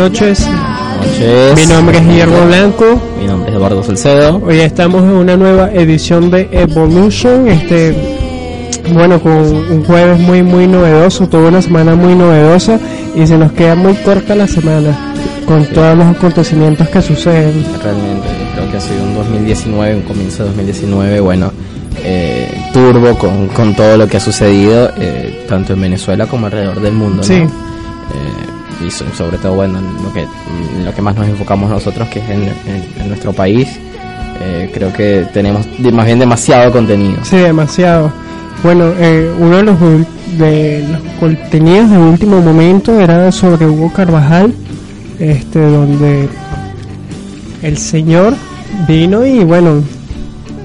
Noches. noches. Mi nombre es Guillermo Blanco. Mi nombre es Eduardo Salcedo. Hoy estamos en una nueva edición de Evolution. Este, bueno, con un jueves muy, muy novedoso, toda una semana muy novedosa y se nos queda muy corta la semana con todos los acontecimientos que suceden. Realmente creo que ha sido un 2019, un comienzo de 2019, bueno, eh, turbo con, con todo lo que ha sucedido, eh, tanto en Venezuela como alrededor del mundo. ¿no? Sí. Eh, y so- sobre todo, bueno, en lo que, lo que más nos enfocamos nosotros, que es en, en- en nuestro país. Eh, creo que tenemos más bien demasiado contenido. Sí, demasiado. Bueno, eh, uno de los, de los contenidos de último momento era sobre Hugo Carvajal, este, donde el señor vino y bueno,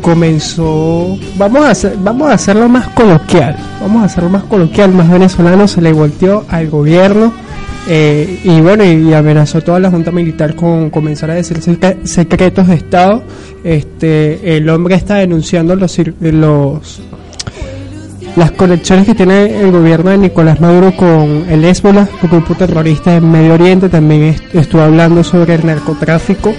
comenzó, vamos a hacer, vamos a hacerlo más coloquial, vamos a hacerlo más coloquial, más venezolano, se le volteó al gobierno eh, y bueno, y, amenazó toda la junta militar con comenzar a decir secre- secretos de Estado. Este, el hombre está denunciando los, los las conexiones que tiene el gobierno de Nicolás Maduro con el Hezbollah, el grupo terrorista en Medio Oriente, también est- estuvo hablando sobre el narcotráfico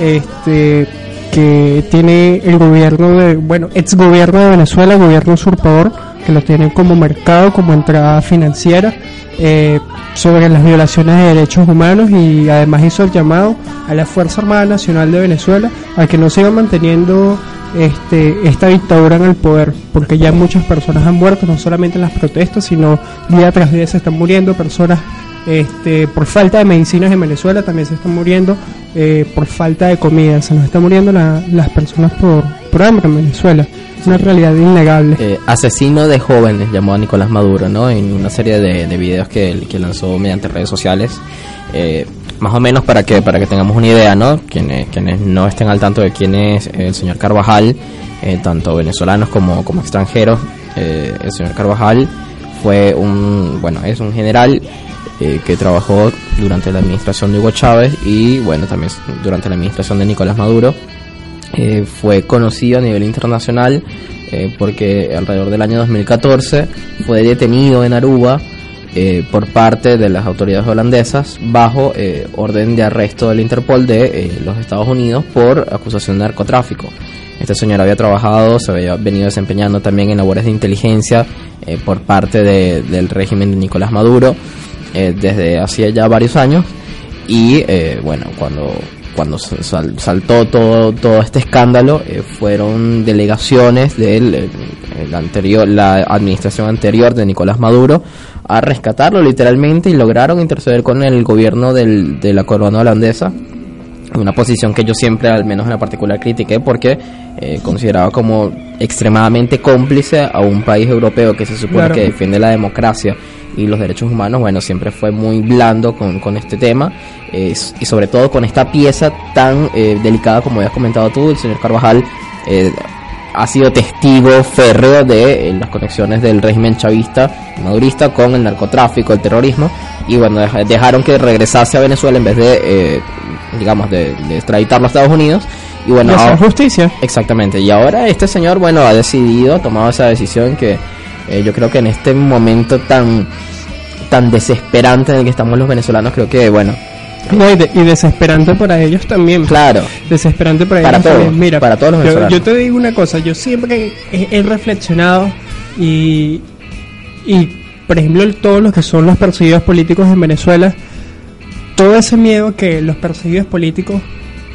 este que tiene el gobierno de, bueno, ex gobierno de Venezuela, gobierno usurpador, que lo tiene como mercado, como entrada financiera, eh, sobre las violaciones de derechos humanos y además hizo el llamado a la Fuerza Armada Nacional de Venezuela a que no siga manteniendo este, esta dictadura en el poder, porque ya muchas personas han muerto, no solamente en las protestas, sino día tras día se están muriendo personas este, por falta de medicinas en Venezuela, también se están muriendo eh, por falta de comida, se nos están muriendo la- las personas por, por hambre en Venezuela, una realidad innegable. Eh, asesino de jóvenes llamó a Nicolás Maduro, ¿no? En una serie de, de videos que, que lanzó mediante redes sociales. Eh, más o menos para que para que tengamos una idea, ¿no? Quienes, quienes no estén al tanto de quién es el señor Carvajal, eh, tanto venezolanos como, como extranjeros, eh, el señor Carvajal fue un, bueno, es un general eh, que trabajó durante la administración de Hugo Chávez y, bueno, también durante la administración de Nicolás Maduro eh, fue conocido a nivel internacional eh, porque alrededor del año 2014 fue detenido en Aruba eh, por parte de las autoridades holandesas bajo eh, orden de arresto del Interpol de eh, los Estados Unidos por acusación de narcotráfico. Este señor había trabajado, se había venido desempeñando también en labores de inteligencia por parte de- del régimen de Nicolás Maduro desde hacía ya varios años y bueno cuando cuando sal- saltó todo todo este escándalo eh, fueron delegaciones del eh, el anterior la administración anterior de Nicolás Maduro a rescatarlo literalmente y lograron interceder con el gobierno del, de la corona holandesa una posición que yo siempre, al menos en la particular, critiqué porque eh, consideraba como extremadamente cómplice a un país europeo que se supone Claro. que defiende la democracia y los derechos humanos. Bueno, siempre fue muy blando con, con este tema eh, y sobre todo con esta pieza tan eh, delicada como habías comentado tú, el señor Carvajal. eh, ha sido testigo férreo de eh, las conexiones del régimen chavista madurista con el narcotráfico, el terrorismo, y bueno, deja- dejaron que regresase a Venezuela en vez de, eh, digamos, de, de extraditarlo a Estados Unidos, Y bueno, y hacer ahora- justicia. Exactamente, y ahora este señor, bueno, ha decidido, ha tomado esa decisión que eh, yo creo que en este momento tan tan desesperante en el que estamos los venezolanos, creo que, bueno, No, y, de- y desesperante para ellos también. claro, Desesperante para, Para ellos todos, también. Mira, para todos los yo, venezolanos. yo te digo una cosa, yo siempre he, he reflexionado y, y, por ejemplo, todos los que son los perseguidos políticos en Venezuela, todo ese miedo que los perseguidos políticos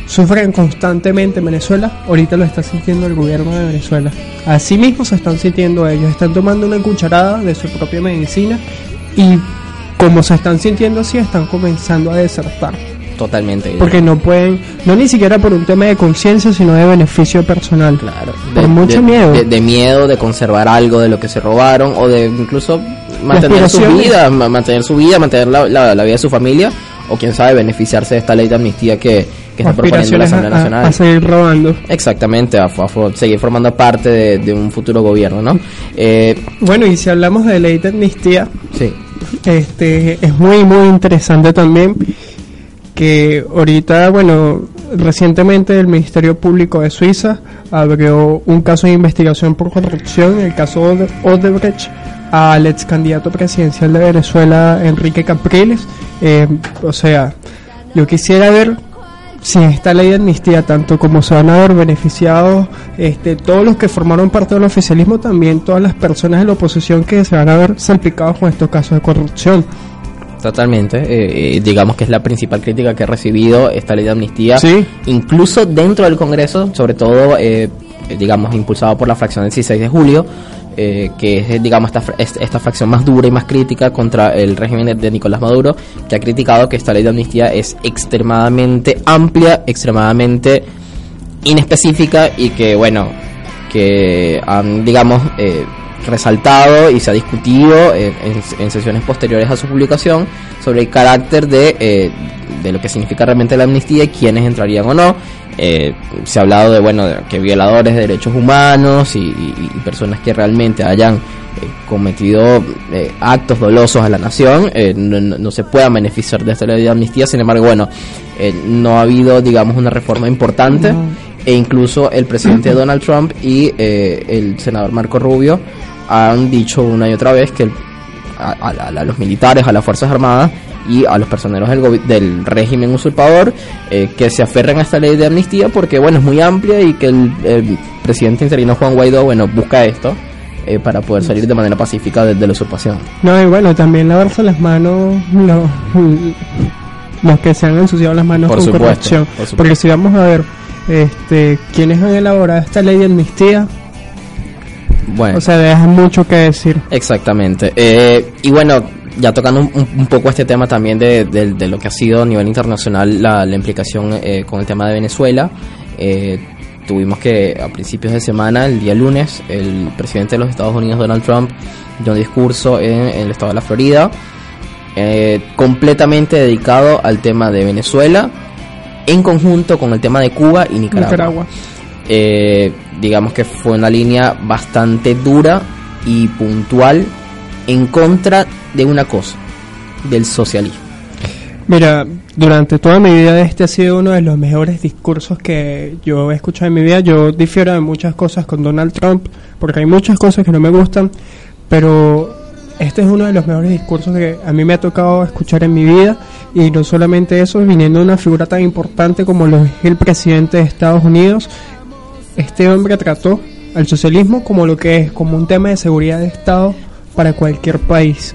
sufren constantemente en Venezuela, ahorita lo está sintiendo el gobierno de Venezuela. Así mismo se están sintiendo ellos, están tomando una cucharada de su propia medicina y como se están sintiendo así, están comenzando a desertar. totalmente. Porque no pueden, no ni siquiera por un tema de conciencia, sino de beneficio personal. Claro, Por mucho miedo. De, de miedo de conservar algo de lo que se robaron o de incluso mantener su vida, ma- mantener su vida, mantener la, la- la vida de su familia o quién sabe beneficiarse de esta ley de amnistía que, que está proponiendo la Asamblea a- Nacional. a seguir robando. Exactamente, a, seguir formando parte de, de un futuro gobierno, ¿no? Eh, Bueno, y si hablamos de ley de amnistía, sí, este es muy muy interesante también que ahorita, bueno, recientemente el Ministerio Público de Suiza abrió un caso de investigación por corrupción, el caso Ode- Odebrecht, al ex candidato presidencial de Venezuela, Enrique Capriles. Eh, o sea, yo quisiera ver si esta ley de amnistía, tanto como se van a ver beneficiados este, todos los que formaron parte del oficialismo, también todas las personas de la oposición que se van a ver salpicados con estos casos de corrupción. totalmente. Eh, eh, digamos que es la principal crítica que ha recibido esta ley de amnistía. Sí. Incluso dentro del Congreso, sobre todo, eh, digamos, impulsado por la fracción del 16 de julio, eh, que es, digamos, esta, esta fracción más dura y más crítica contra el régimen de Nicolás Maduro, que ha criticado que esta ley de amnistía es extremadamente amplia, extremadamente inespecífica y que, bueno, que han, digamos, eh, resaltado y se ha discutido en, en- en sesiones posteriores a su publicación sobre el carácter de, eh, de lo que significa realmente la amnistía y quiénes entrarían o no. Eh, se ha hablado de, bueno, de que violadores de derechos humanos y, y- y personas que realmente hayan eh, cometido eh, actos dolosos a la nación eh, no, no- se puedan beneficiar de esta ley de amnistía. Sin embargo, bueno, eh, no ha habido, digamos, una reforma importante e incluso el presidente Donald Trump y eh, el senador Marco Rubio han dicho una y otra vez que a, a- a los militares, a las Fuerzas Armadas y a los personeros del, del régimen usurpador eh, que se aferren a esta ley de amnistía porque bueno es muy amplia y que el, el presidente interino Juan Guaidó bueno busca esto eh, para poder salir de manera pacífica de, de la usurpación. No, y bueno, también lavarse las manos los, los que se han ensuciado las manos Por con supuesto, corrupción. por supuesto. Porque si vamos a ver este quienes han elaborado esta ley de amnistía, Bueno. o sea, dejan mucho que decir. Exactamente. Eh, y bueno, ya tocando un, un poco este tema también de, de- de lo que ha sido a nivel internacional la, la implicación eh, con el tema de Venezuela. eh, tuvimos que a principios de semana, el día lunes, el presidente de los Estados Unidos, Donald Trump, dio un discurso en, en el estado de la Florida, eh, completamente dedicado al tema de Venezuela, en conjunto con el tema de Cuba y Nicaragua Nicaragua. Digamos que fue una línea bastante dura y puntual en contra de una cosa, del socialismo. Mira, durante toda mi vida este ha sido uno de los mejores discursos que yo he escuchado en mi vida. Yo difiero de muchas cosas con Donald Trump, porque hay muchas cosas que no me gustan, pero este es uno de los mejores discursos que a mí me ha tocado escuchar en mi vida. Y no solamente eso, viniendo de una figura tan importante como lo es el presidente de Estados Unidos, este hombre trató al socialismo como lo que es, como un tema de seguridad de Estado para cualquier país.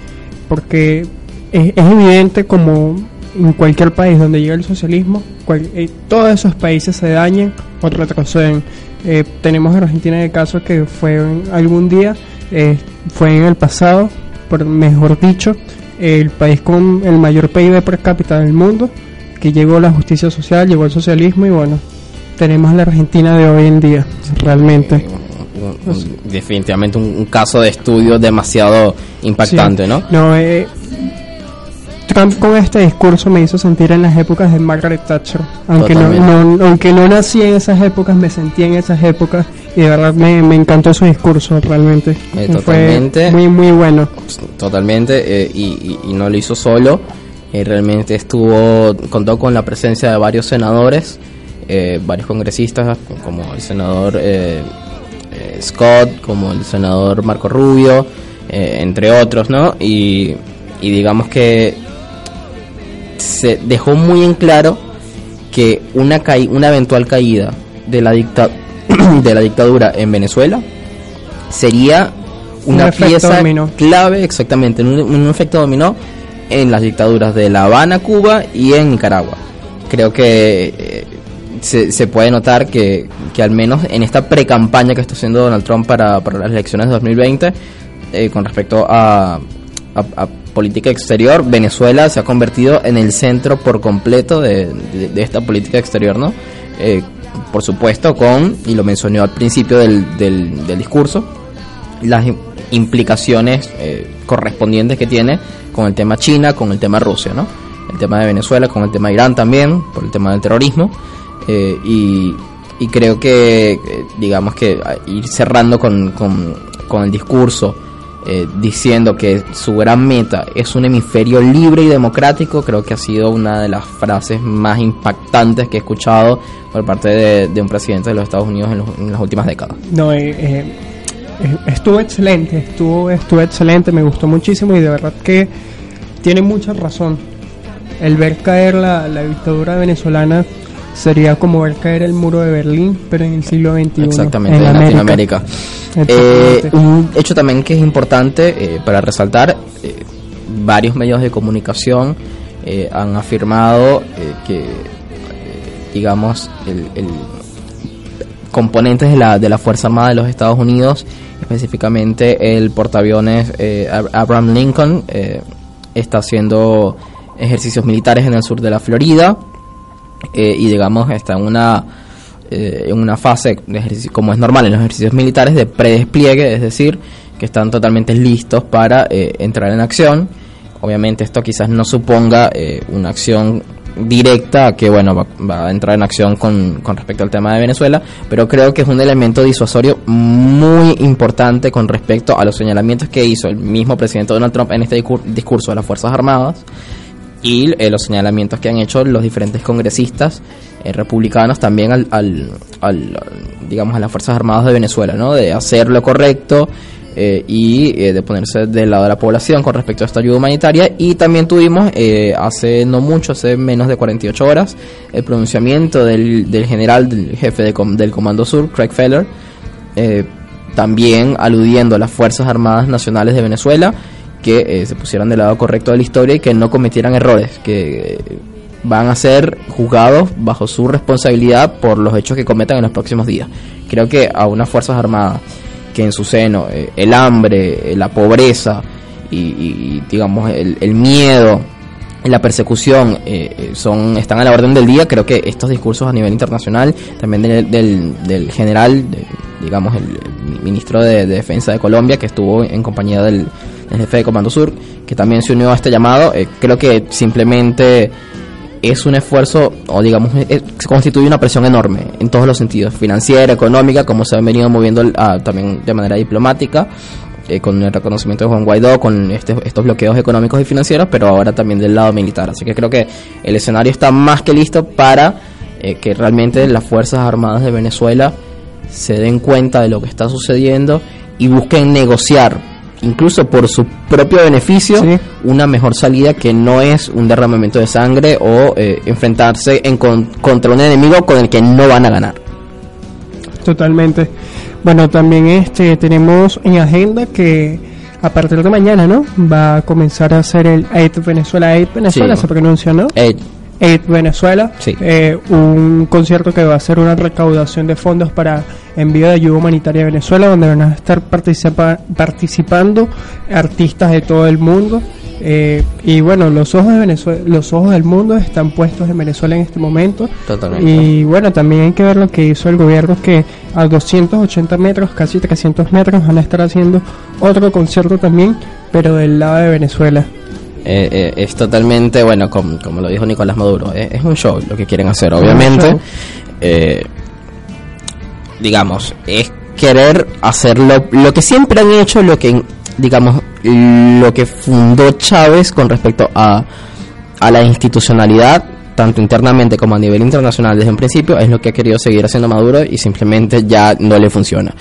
Porque es, evidente como en cualquier país donde llega el socialismo, cual- eh, todos esos países se dañan o retroceden. Eh, tenemos Argentina de caso que fue algún día, eh, fue en el pasado, por mejor dicho, el país con el mayor PIB per cápita del mundo, que llegó la justicia social, llegó el socialismo y bueno, tenemos la Argentina de hoy en día, realmente. Un- definitivamente un, un caso de estudio demasiado impactante, Sí. ¿no? No, eh, Trump con este discurso me hizo sentir en las épocas de Margaret Thatcher. Aunque no, aunque no nací en esas épocas, me sentí en esas épocas y de verdad me, me encantó su discurso realmente. Eh, Fue totalmente. muy, muy bueno. Totalmente, eh, y, y- y no lo hizo solo. Eh, realmente estuvo, contó con la presencia de varios senadores eh, varios congresistas, como el senador eh, eh, Scott, como el senador Marco Rubio, eh, entre otros, ¿no? Y, y digamos que se dejó muy en claro que una, caí- una eventual caída de la, dicta de la dictadura en Venezuela sería Un una efecto pieza dominó. clave, exactamente, un, un efecto dominó en las dictaduras de La Habana, Cuba y en Nicaragua. Creo que eh, se, se puede notar que, que al menos en esta pre-campaña que está haciendo Donald Trump para, para las elecciones de 2020, eh, con respecto a, a- a política exterior, Venezuela se ha convertido en el centro por completo de, de- de esta política exterior, ¿no? Eh, por supuesto, con, y lo mencionó al principio del, del, del discurso, las im- implicaciones eh, correspondientes que tiene con el tema China, con el tema Rusia, ¿no? El tema de Venezuela, con el tema de Irán también, por el tema del terrorismo. Eh, y, creo que, eh, digamos que ir cerrando con, con, el discurso, eh, diciendo que su gran meta es un hemisferio libre y democrático, creo que ha sido una de las frases más impactantes que he escuchado por parte de, un presidente de los Estados Unidos en, las últimas décadas. No, eh, eh, estuvo excelente, estuvo, estuvo excelente, me gustó muchísimo y de verdad que tiene mucha razón. El ver caer la, la dictadura venezolana sería como ver caer el muro de Berlín, pero en el siglo XXI. Exactamente, en, América. Latinoamérica. Eh, un hecho también que es importante eh, para resaltar, eh, varios medios de comunicación eh, han afirmado eh, que, digamos, el, el- componentes de la, de la Fuerza Armada de los Estados Unidos, específicamente el portaaviones eh, Ab- Abraham Lincoln, está haciendo ejercicios militares en el sur de la Florida eh, y digamos está en una eh, en una fase de ejercicio, como es normal en los ejercicios militares de predespliegue, es decir, que están totalmente listos para eh, entrar en acción. Obviamente esto quizás no suponga eh, una acción directa que bueno va, va a entrar en acción con, con respecto al tema de Venezuela, pero creo que es un elemento disuasorio muy importante con respecto a los señalamientos que hizo el mismo presidente Donald Trump en este discur- discurso de las Fuerzas Armadas y eh, los señalamientos que han hecho los diferentes congresistas eh, republicanos también al, al, digamos a las fuerzas armadas de Venezuela no de hacer lo correcto eh, y eh, de ponerse del lado de la población con respecto a esta ayuda humanitaria. Y también tuvimos eh, hace no mucho hace menos de 48 horas el pronunciamiento del, del general del jefe de com- del comando sur Craig Feller también aludiendo a las Fuerzas Armadas Nacionales de Venezuela que eh, se pusieran del lado correcto de la historia y que no cometieran errores, que eh, van a ser juzgados bajo su responsabilidad por los hechos que cometan en los próximos días. Creo que a unas Fuerzas Armadas que en su seno eh, el hambre, la pobreza y, digamos el, miedo la persecución eh, son están a la orden del día creo que estos discursos a nivel internacional también del, del, del general digamos el, ministro de, de defensa de Colombia que estuvo en compañía del, jefe de Comando Sur que también se unió a este llamado eh, creo que simplemente es un esfuerzo, o digamos, es- se constituye una presión enorme en todos los sentidos, financiera, económica, como se han venido moviendo también de manera diplomática, eh, con el reconocimiento de Juan Guaidó, con este- estos bloqueos económicos y financieros, pero ahora también del lado militar. Así que creo que el escenario está más que listo para eh, que realmente las Fuerzas Armadas de Venezuela se den cuenta de lo que está sucediendo y busquen negociar incluso por su propio beneficio, Sí. una mejor salida que no es un derramamiento de sangre o eh, enfrentarse en con- contra un enemigo con el que no van a ganar. Totalmente. Bueno, también este tenemos en agenda que a partir de mañana, ¿no? Va a comenzar a hacer el Aid Venezuela, Aid Venezuela Sí. se pronuncia, ¿no? Eh, Aid Venezuela, Sí. eh, un concierto que va a ser una recaudación de fondos para envío de ayuda humanitaria a Venezuela, donde van a estar participa- participando artistas de todo el mundo. eh, y bueno, los ojos de Venezuela, los ojos del mundo están puestos en Venezuela en este momento. Totalmente. Y bueno, también hay que ver lo que hizo el gobierno, que a 280 metros, casi 300 metros, van a estar haciendo otro concierto también, pero del lado de Venezuela. Eh, eh, es totalmente, bueno, com- como lo dijo Nicolás Maduro, eh, es un show lo que quieren hacer, obviamente. Eh, digamos, es querer hacer lo, lo que siempre han hecho, lo que, digamos, lo que fundó Chávez con respecto a, a la institucionalidad tanto internamente como a nivel internacional desde un principio, es lo que ha querido seguir haciendo Maduro y simplemente ya no le funciona.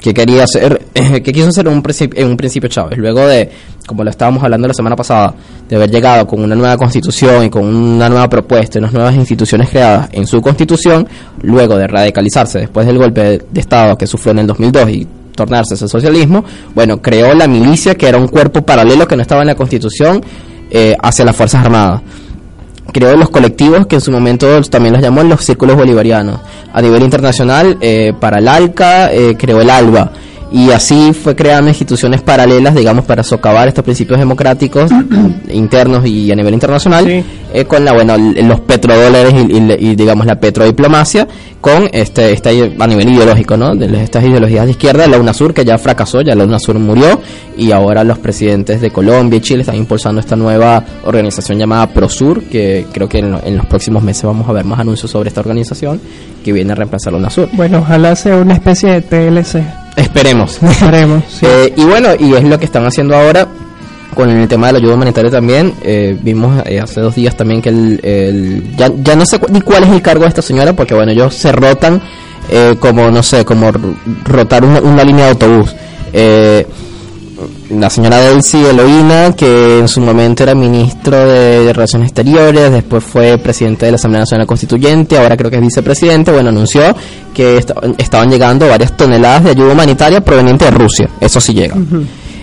¿Qué quería hacer? ¿Qué quiso hacer un, en un principio Chávez? Luego de, como lo estábamos hablando la semana pasada, de haber llegado con una nueva constitución y con una nueva propuesta unas nuevas instituciones creadas en su constitución, luego de radicalizarse después del golpe de, Estado que sufrió en el 2002 y tornarse el socialismo, bueno, creó la milicia que era un cuerpo paralelo que no estaba en la constitución eh, hacia las Fuerzas Armadas creó los colectivos que en su momento también los llamó los círculos bolivarianos. A nivel internacional, eh, para el ALCA, eh, creó el ALBA. Y así fue creando instituciones paralelas, digamos, para socavar estos principios democráticos internos y a nivel internacional, Sí. eh, con la, bueno, los petrodólares y, y- y, digamos, la petrodiplomacia, con este, esta, a nivel ideológico, ¿no? De estas ideologías de izquierda, la UNASUR, que ya fracasó, ya la UNASUR murió, y ahora los presidentes de Colombia y Chile están impulsando esta nueva organización llamada ProSur, que creo que en, lo- en los próximos meses vamos a ver más anuncios sobre esta organización, que viene a reemplazar a UNASUR. Bueno, ojalá sea una especie de TLC. Esperemos. Esperemos. sí. Eh, y bueno, y es lo que están haciendo ahora con el tema de la ayuda humanitaria también. Eh, vimos eh, hace dos días también que el, el- ya, ya no sé cu- ni cuál es el cargo de esta señora, porque bueno, ellos se rotan eh, como, no sé, como rotar una, una línea de autobús. Eh, la señora Delcy Eloína, que en su momento era ministro de, Relaciones Exteriores, después fue presidente de la Asamblea Nacional Constituyente, ahora creo que es vicepresidente, bueno, anunció que esta- estaban llegando varias toneladas de ayuda humanitaria proveniente de Rusia, eso sí llega.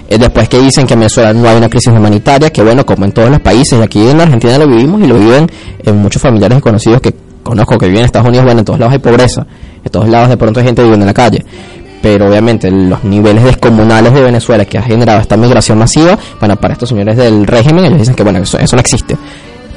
Eh, después que dicen que en Venezuela no hay una crisis humanitaria, que bueno, como en todos los países, y aquí en Argentina lo vivimos y lo viven en muchos familiares y conocidos que conozco que viven en Estados Unidos, bueno, en todos lados hay pobreza, en todos lados de pronto hay gente viviendo en la calle pero obviamente los niveles descomunales de Venezuela que ha generado esta migración masiva, bueno, para estos señores del régimen, ellos dicen que bueno, eso, eso no existe.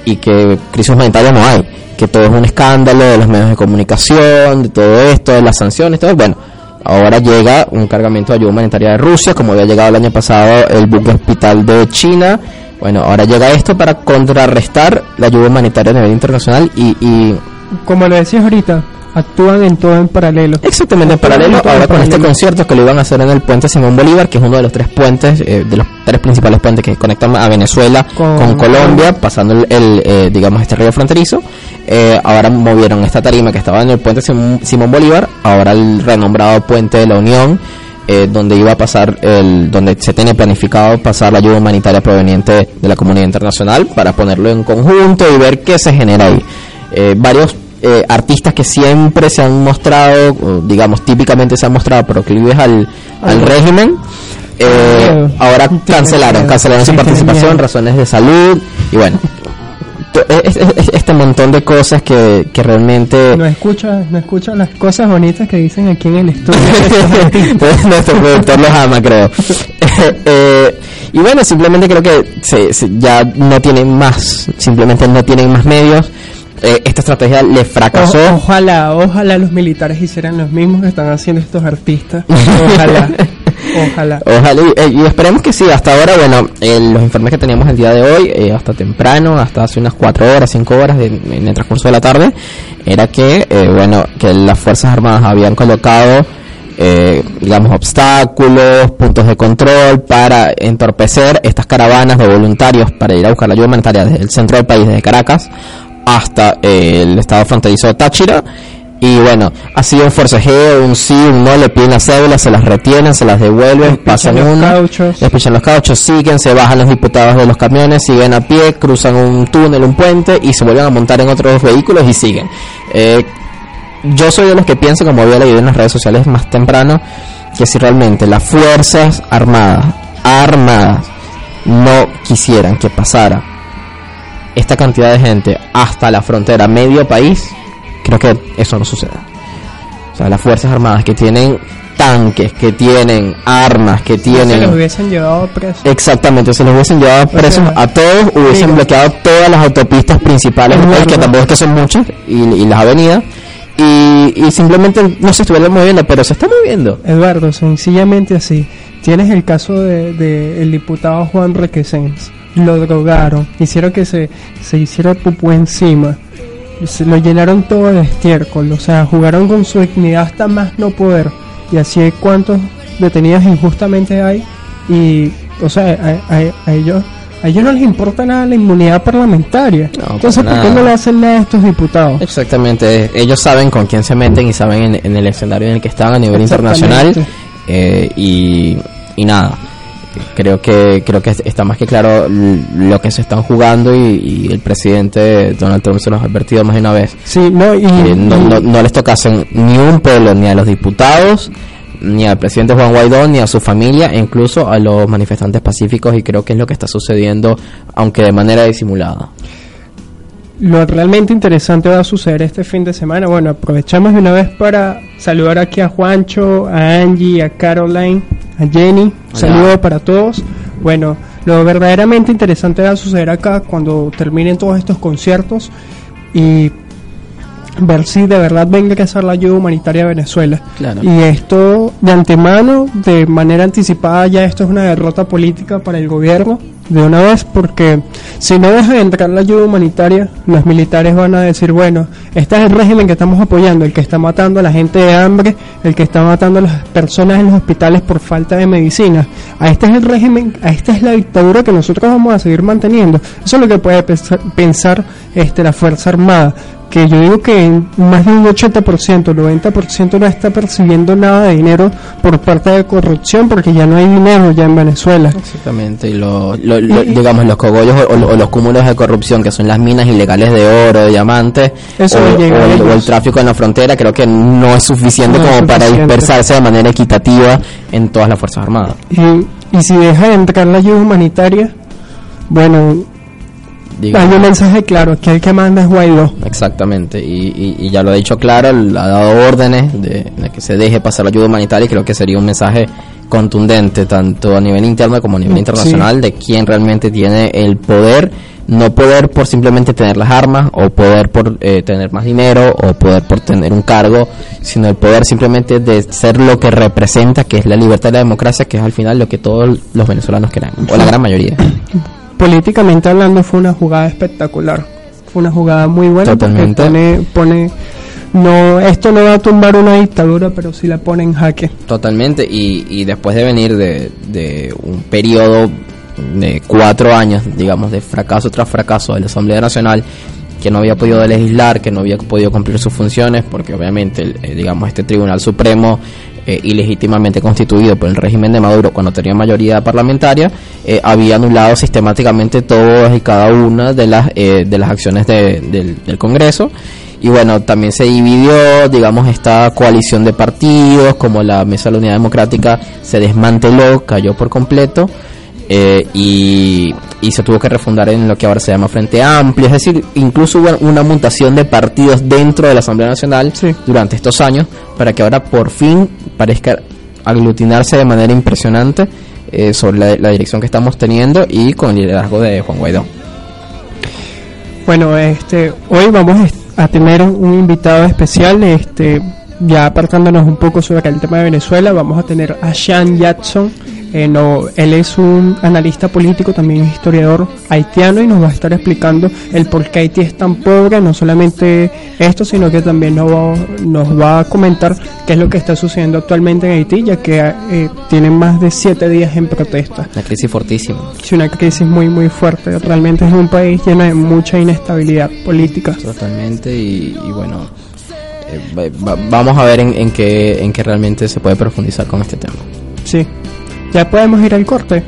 Y que crisis humanitaria no hay, que todo es un escándalo de los medios de comunicación, de todo esto, de las sanciones, todo, bueno, ahora llega un cargamento de ayuda humanitaria de Rusia, como había llegado el año pasado el buque hospital de China, bueno, ahora llega esto para contrarrestar la ayuda humanitaria a nivel internacional y, y Como lo decías ahorita, actúan en todo en paralelo. Exactamente en paralelo, en ahora con este concierto que lo iban a hacer en el puente Simón Bolívar, que es uno de los tres puentes, eh, de los tres principales puentes que conectan a Venezuela Con- con, Colombia, pasando el, el, eh, digamos, este río fronterizo. Eh, ahora movieron esta tarima que estaba en el puente Simón, Simón Bolívar, ahora el renombrado puente de la Unión, eh, donde iba a pasar, el, donde se tiene planificado pasar la ayuda humanitaria proveniente de la comunidad internacional para ponerlo en conjunto y ver qué se genera ahí. Eh, varios eh, artistas que siempre se han mostrado, digamos, típicamente se han mostrado proclives al, al régimen, eh, ahora cancelaron, cancelaron su participación, razones de salud, y bueno, to- es- es- es- este montón de cosas que, que realmente... No escuchas no escucha las cosas bonitas que dicen aquí en el estudio. Nuestro productor los ama, creo. Eh, y bueno, simplemente creo que se- se- ya no tienen más, simplemente no tienen más medios. Eh, esta estrategia le fracasó. O- ojalá, ojalá los militares hicieran los mismos que están haciendo estos artistas. Ojalá, ojalá. Ojalá y, eh, y esperemos que sí. Hasta ahora, bueno, eh, los informes que teníamos el día de hoy, eh, hasta temprano, hasta hace unas 4 horas, 5 horas de- en el transcurso de la tarde, era que, eh, bueno, que las Fuerzas Armadas habían colocado, eh, digamos, obstáculos, puntos de control para entorpecer estas caravanas de voluntarios para ir a buscar la ayuda humanitaria desde el centro del país, desde Caracas, hasta eh, el estado fronterizo de Táchira. Y bueno, ha sido un forcejeo, un sí, un no, le piden las cédulas, se las retienen, se las devuelven, pasan los una, cauchos. les pichan los cauchos, siguen, se bajan los diputados de los camiones, siguen a pie, cruzan un túnel, un puente y se vuelven a montar en otros vehículos y siguen. Eh, yo soy de los que pienso, como había leído en las redes sociales más temprano, que si realmente las fuerzas armadas, armadas, no quisieran que pasara esta cantidad de gente hasta la frontera, medio país, creo que eso no sucede. O sea, las fuerzas armadas que tienen tanques, que tienen armas, que Se los tienen... hubiesen llevado presos. Exactamente, se los hubiesen llevado presos sea, a todos, hubiesen digo- bloqueado todas las autopistas principales del país, que tampoco es que son muchas, y, y las avenidas, y, y simplemente no se estuvieran moviendo, pero se está moviendo. Eduardo, sencillamente así. Tienes el caso de, de el diputado Juan Requesens. Lo drogaron, hicieron que se, se hiciera pupú encima. Se lo llenaron todo de estiércol, o sea, jugaron con su dignidad hasta más no poder. Y así hay cuántos detenidos injustamente hay. Y, o sea, a, a- a ellos A ellos no les importa nada la inmunidad parlamentaria. No, Entonces, ¿por qué no le hacen nada a estos diputados? Exactamente, ellos saben con quién se meten y saben en, en el escenario en el que están a nivel internacional eh, y, y nada. Creo que creo que está más que claro lo que se están jugando y, y el presidente Donald Trump se los ha advertido más de una vez. Sí, no, y, que no, no, no les tocasen ni un pelo ni a los diputados, ni al presidente Juan Guaidó, ni a su familia, e incluso a los manifestantes pacíficos y creo que es lo que está sucediendo, aunque de manera disimulada. lo realmente interesante va a suceder este fin de semana. Bueno, aprovechamos de una vez para saludar aquí a Juancho, a Angie, a Caroline, a Jenny. Saludo para todos. Bueno, lo verdaderamente interesante va a suceder acá cuando terminen todos estos conciertos y ver si de verdad venga que hacer la ayuda humanitaria a Venezuela. Claro. Y esto de antemano, de manera anticipada, ya esto es una derrota política para el gobierno, de una vez, porque si no dejan entrar la ayuda humanitaria, los militares van a decir, bueno, este es el régimen que estamos apoyando, el que está matando a la gente de hambre, el que está matando a las personas en los hospitales por falta de medicina. A este es el régimen, a esta es la dictadura que nosotros vamos a seguir manteniendo. Eso es lo que puede pensar, este, la Fuerza Armada que yo digo que más de un 80%, 90% no está percibiendo nada de dinero por parte de corrupción porque ya no hay dinero ya en Venezuela. Exactamente, y lo, lo- lo- Y- digamos los cogollos o, o los cúmulos de corrupción que son las minas ilegales de oro, de diamantes, Eso o, llega o a el, ellos. o el tráfico en la frontera, creo que no es suficiente No es como para dispersarse de manera equitativa en todas las Fuerzas Armadas. Y, y si deja de entrar la ayuda humanitaria, bueno, Digamos. hay un mensaje claro, que el que manda es Guaidó. Exactamente, y, y- y ya lo ha dicho claro, ha dado órdenes de, de que se deje pasar la ayuda humanitaria y creo que sería un mensaje contundente tanto a nivel interno como a nivel Sí. internacional de quién realmente tiene el poder, no poder por simplemente tener las armas o poder por eh, tener más dinero o poder por tener un cargo, sino el poder simplemente de ser lo que representa, que es la libertad y la democracia, que es al final lo que todos los venezolanos queremos, o la gran mayoría. Políticamente hablando fue una jugada espectacular. Fue una jugada muy buena Totalmente. porque pone, pone, no, esto no va a tumbar una dictadura, pero sí la pone en jaque. Totalmente, y, y después de venir de, de un periodo de cuatro años, digamos, de fracaso tras fracaso de la Asamblea Nacional, que no había podido legislar, que no había podido cumplir sus funciones, porque obviamente, eh, digamos, este Tribunal Supremo, eh, ilegítimamente constituido por el régimen de Maduro cuando tenía mayoría parlamentaria, eh, había anulado sistemáticamente todas y cada una de las, eh, de las acciones de- del, del Congreso. Y bueno, también se dividió, digamos, esta coalición de partidos, como la Mesa de la Unidad Democrática se desmanteló, cayó por completo, eh, y, y se tuvo que refundar en lo que ahora se llama Frente Amplio. Es decir, incluso hubo una mutación de partidos dentro de la Asamblea Nacional Sí. durante estos años, para que ahora por fin parezca aglutinarse de manera impresionante eh, sobre la, la dirección que estamos teniendo y con el liderazgo de Juan Guaidó. Bueno, este, hoy vamos a tener un invitado especial, este, ya apartándonos un poco sobre el tema de Venezuela, vamos a tener a Sean Jackson, eh, no, él es un analista político, también es historiador haitiano y nos va a estar explicando el por qué Haití es tan pobre, no solamente esto, sino que también nos va, nos va a comentar qué es lo que está sucediendo actualmente en Haití, ya que eh, tienen más de siete días en protesta. Una crisis fortísima. Es una crisis muy muy fuerte, realmente es un país lleno de mucha inestabilidad política. Totalmente y, y bueno, eh, va- va- vamos a ver en, en qué, en qué realmente se puede profundizar con este tema. Sí. Ya podemos ir al corte.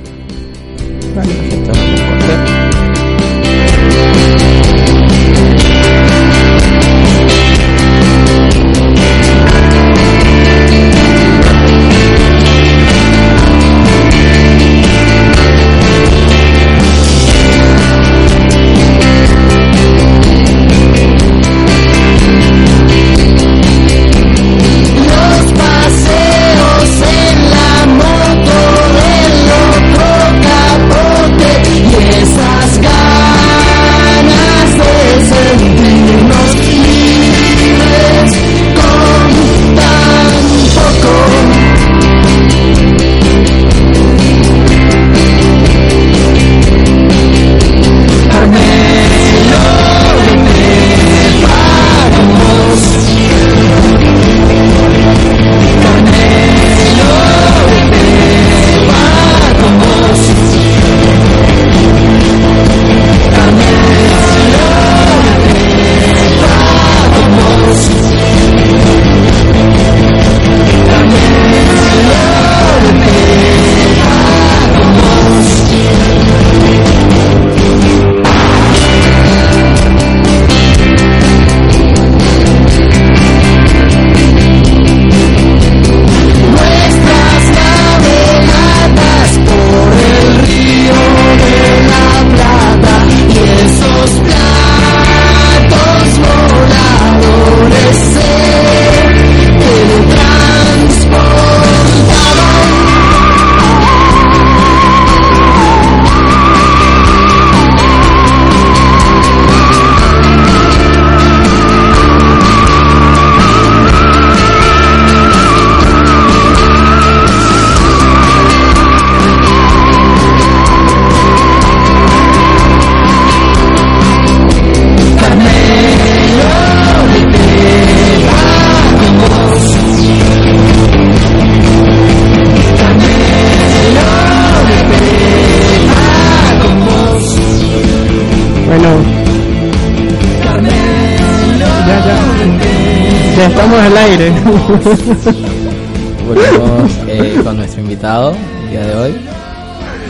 Al aire. Volvemos eh, con nuestro invitado el día de hoy.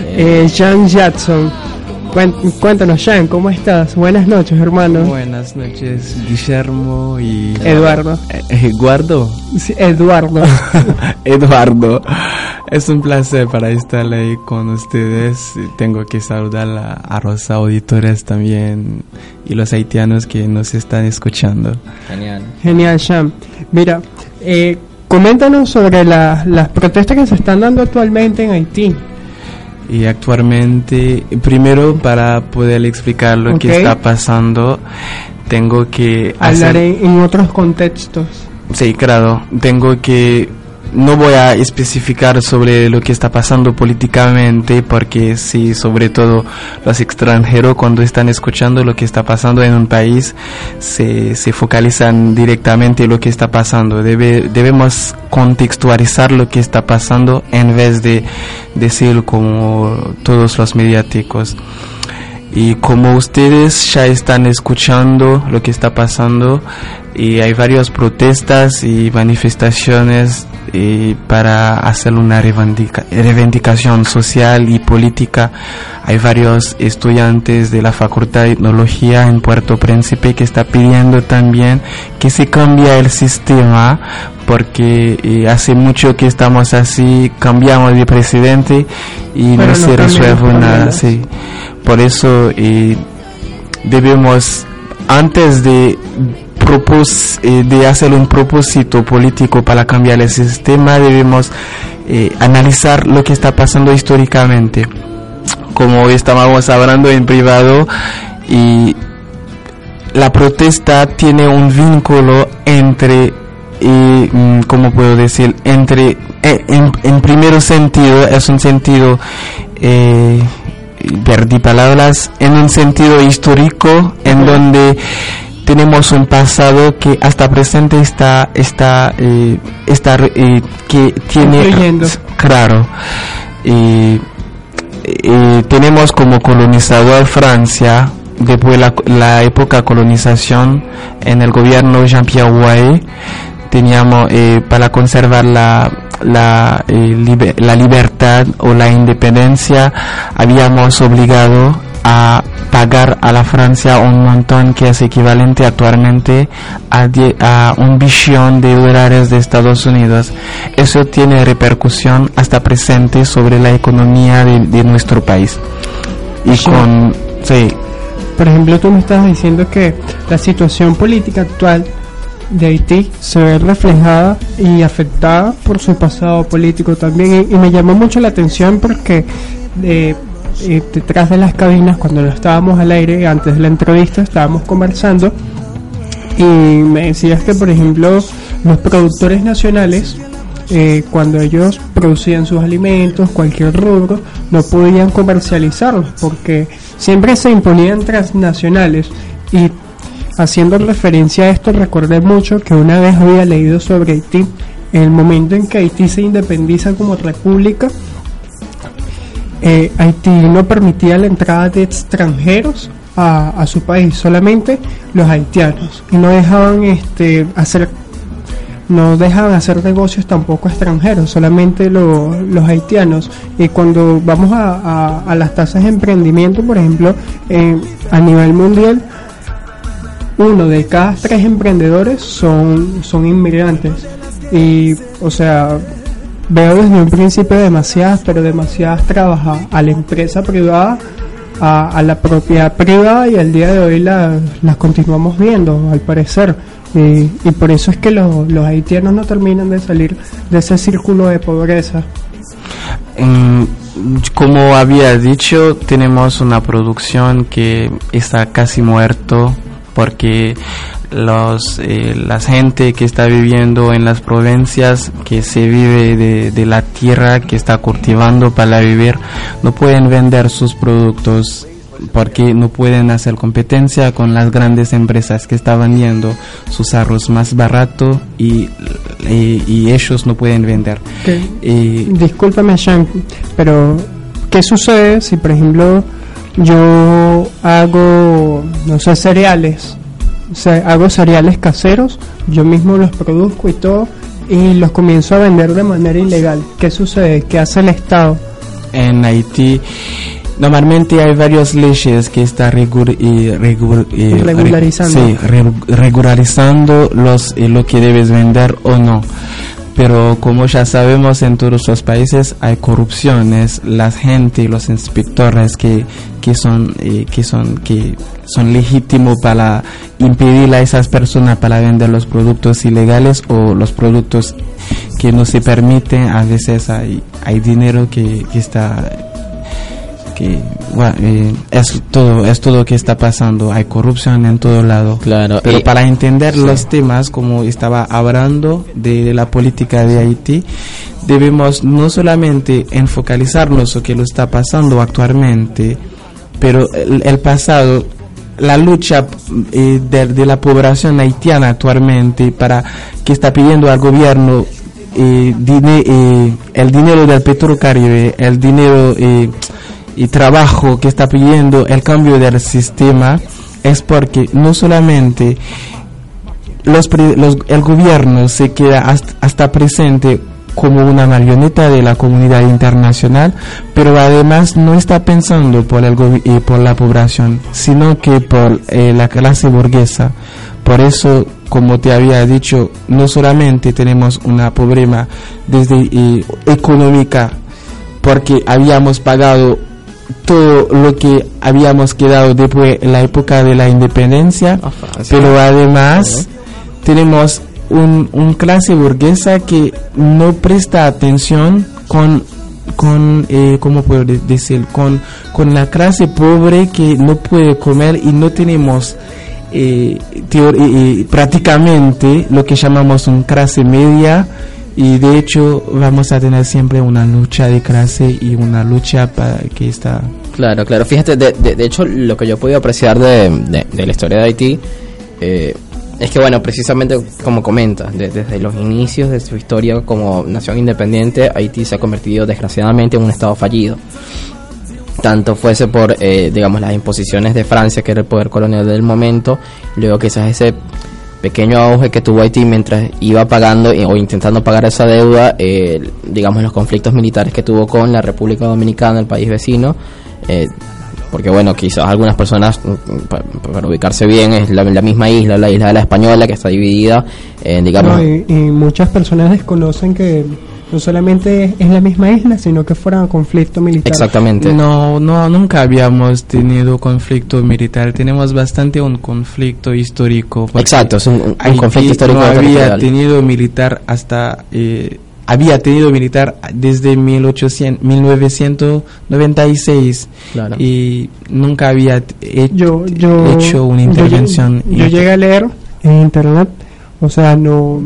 Eh, Eh, Jean Jackson. Cuéntanos, Jean, ¿cómo estás? Buenas noches, hermano. Buenas noches, Guillermo y Eduardo. Eh, Eduardo. Sí, Eduardo. Eduardo. Es un placer para estar ahí con ustedes. Tengo que saludar a, a los auditores también y los haitianos que nos están escuchando. genial. Genial, Jean. Mira, eh, coméntanos sobre la- las protestas que se están dando actualmente en Haití. Y actualmente, primero para poder explicar lo que está pasando, tengo que Hablar hacer- en otros contextos. Sí, claro. Tengo que... No voy a especificar sobre lo que está pasando políticamente porque sí, sobre todo los extranjeros cuando están escuchando lo que está pasando en un país se, se focalizan directamente en lo que está pasando. Debe, debemos contextualizar lo que está pasando en vez de decir como todos los mediáticos. Y como ustedes ya están escuchando lo que está pasando, y hay varias protestas y manifestaciones para hacer una reivindica- reivindicación social y política. Hay varios estudiantes de la Facultad de Etnología en Puerto Príncipe que está pidiendo también que se cambie el sistema porque eh, hace mucho que estamos así, cambiamos de presidente y Pero no se resuelve nada. Sí. Por eso eh, debemos, antes de, propos- eh, de hacer un propósito político para cambiar el sistema, debemos eh, analizar lo que está pasando históricamente. Como hoy estábamos hablando en privado, y la protesta tiene un vínculo entre, eh, mm, ¿cómo puedo decir? Entre, eh, en, en primer sentido, es un sentido, eh, perdí palabras, en un sentido histórico, en donde tenemos un pasado que hasta presente está, está, eh, está, eh, que tiene, claro, eh, tenemos como colonizador Francia, después la, la época colonización en el gobierno Jean-Pierre Waué, teníamos eh, para conservar la, la, eh, la libertad o la independencia, habíamos obligado a pagar a la Francia un montón que es equivalente actualmente a, die- a un billón de dólares de Estados Unidos. Eso tiene repercusión hasta presente sobre la economía de, de nuestro país. Y Sí. con... Sí, Por ejemplo, tú me estabas diciendo que la situación política actual de Haití se ve reflejada y afectada por su pasado político también. Y, me llamó mucho la atención porque eh, eh, detrás de las cabinas, cuando no estábamos al aire, antes de la entrevista, estábamos conversando y me decías que, por ejemplo, los productores nacionales, eh, cuando ellos producían sus alimentos, cualquier rubro, no podían comercializarlos porque siempre se imponían transnacionales. Y haciendo referencia a esto, recordé mucho que una vez había leído sobre Haití, en el momento en que Haití se independiza como república, eh, Haití no permitía la entrada de extranjeros a, su país, solamente los haitianos, y no dejaban este hacer no dejaban hacer negocios tampoco extranjeros, solamente lo- los haitianos. Y cuando vamos a las tasas de emprendimiento, por ejemplo, eh, a nivel mundial, uno de cada tres emprendedores son, son inmigrantes. Y, o sea, veo desde un principio demasiadas, pero demasiadas trabas a, la empresa privada, a, la propiedad privada y al día de hoy la- las continuamos viendo, al parecer. Y, y por eso es que los, los haitianos no terminan de salir de ese círculo de pobreza. Como había dicho, tenemos una producción que está casi muerto porque los eh, la gente que está viviendo en las provincias que se vive de, de la tierra que está cultivando para vivir no pueden vender sus productos porque no pueden hacer competencia con las grandes empresas que están vendiendo sus arroz más barato y, y, y ellos no pueden vender. Que- Y Discúlpame, Sean, pero ¿qué sucede si, por ejemplo, yo hago, no sé, cereales se- hago cereales caseros, yo mismo los produzco y todo, y los comienzo a vender de manera ilegal. ¿Qué sucede? ¿Qué hace el Estado? en Haití normalmente hay varias leyes que está regur- y regur- y re- Regularizando. sí, re- regularizando los eh, lo que debes vender o no pero como ya sabemos en todos los países hay corrupciones la gente los inspectores que que son eh, que son que son legítimos para impedir a esas personas para vender los productos ilegales o los productos que no se permiten. A veces hay hay dinero que, que está que bueno, eh, es todo es todo que está pasando. Hay corrupción en todo lado. Claro, pero para entender sí. los temas como estaba hablando de, de la política de Haití debemos no solamente enfocalizarnos en lo que lo está pasando actualmente pero el, pasado la lucha eh, de, la población haitiana actualmente para que está pidiendo al gobierno eh, eh, el dinero del Petrocaribe, el dinero y trabajo que está pidiendo el cambio del sistema es porque no solamente los, el gobierno se queda hasta presente como una marioneta de la comunidad internacional, pero además no está pensando por, el y por la población, sino que por eh, la clase burguesa. Por eso, como te había dicho, no solamente tenemos una problema desde eh, económica, porque habíamos pagado todo lo que habíamos quedado después de la época de la independencia, pero además tenemos un, clase burguesa que no presta atención con con eh, cómo puedo de- decir con con la clase pobre que no puede comer y no tenemos eh, eh, eh, prácticamente lo que llamamos un clase media y de hecho vamos a tener siempre una lucha de clase y una lucha para que está Claro, claro. Fíjate, de, de, de hecho, lo que yo he podido apreciar de, de, de la historia de Haití eh, es que, bueno, precisamente como comenta, de- desde los inicios de su historia como nación independiente, Haití se ha convertido desgraciadamente en un estado fallido. Tanto fuese por, eh, digamos, las imposiciones de Francia, que era el poder colonial del momento, luego quizás ese pequeño auge que tuvo Haití mientras iba pagando eh, o intentando pagar esa deuda, eh, digamos los conflictos militares que tuvo con la República Dominicana, el país vecino, eh, porque bueno, quizás algunas personas, mm, mm, pa- para, ubicarse bien, es la, la misma isla, la isla de la Española, que está dividida, en, digamos, No, y, y muchas personas desconocen que no solamente es la misma isla, sino que fuera un conflicto militar. exactamente. No, no, nunca habíamos tenido conflicto militar. Tenemos bastante un conflicto histórico. Exacto, es un, un conflicto histórico no había territorial. tenido militar hasta eh, había tenido militar desde 1800, 1996 Claro. y nunca había t- he- Yo, yo, hecho una yo intervención. Yo, yo llegué a leer en internet, o sea, no,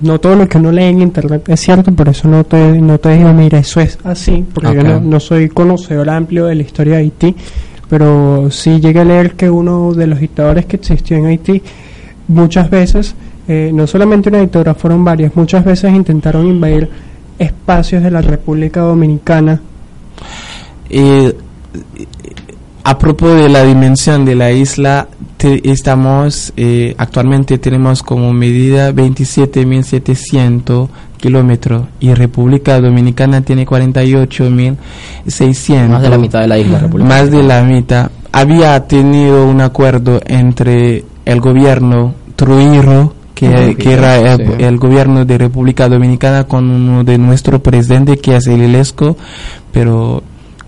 no todo lo que uno lee en internet es cierto, por eso no te, no te digo, mira, eso es así, porque yo Ok. no, no soy conocedor amplio de la historia de Haití, pero sí llegué a leer que uno de los dictadores que existió en Haití, muchas veces, eh, no solamente una dictadura, fueron varias, muchas veces intentaron invadir espacios de la República Dominicana. Eh, a propósito de la dimensión de la isla, te- estamos eh, actualmente tenemos como medida 27.700 kilómetros y República Dominicana tiene 48.600. Más de la mitad de la isla República Más de la mitad. Había tenido un acuerdo entre el gobierno Trujillo, que, era el, Sí. el gobierno de República Dominicana, con uno de nuestro presidente, que es el Ilesco, pero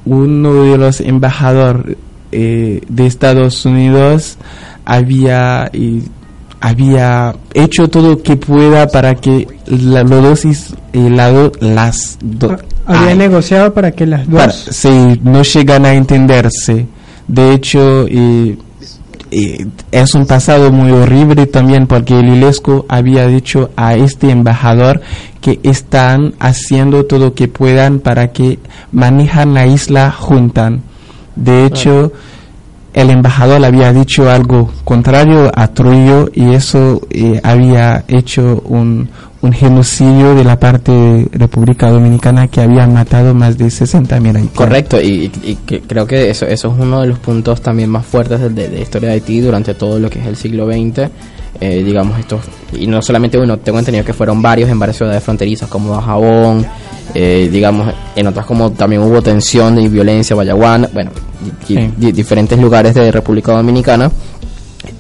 uno de los embajadores eh, de Estados Unidos había y había hecho todo lo que pueda para que la, los dos eh, la las do- Había ay, negociado para que las dos... para- sí, no llegan a entenderse. De hecho, eh, eh, es un pasado muy horrible también porque el ILESCO había dicho a este embajador que están haciendo todo lo que puedan para que manejan la isla juntan. De hecho, el embajador había dicho algo contrario a Trujillo y eso eh, había hecho un, un genocidio de la parte de República Dominicana que había matado más de 60 mil. Correcto, y, y- creo que eso, eso es uno de los puntos también más fuertes de, de- la historia de Haití durante todo lo que es el siglo XX. Eh, digamos, estos, y no solamente uno, tengo entendido que fueron varios en varias ciudades fronterizas como Dajabón, eh, digamos, en otras como también hubo tensión y violencia, Bayaguán, bueno, Sí. di- diferentes lugares de República Dominicana.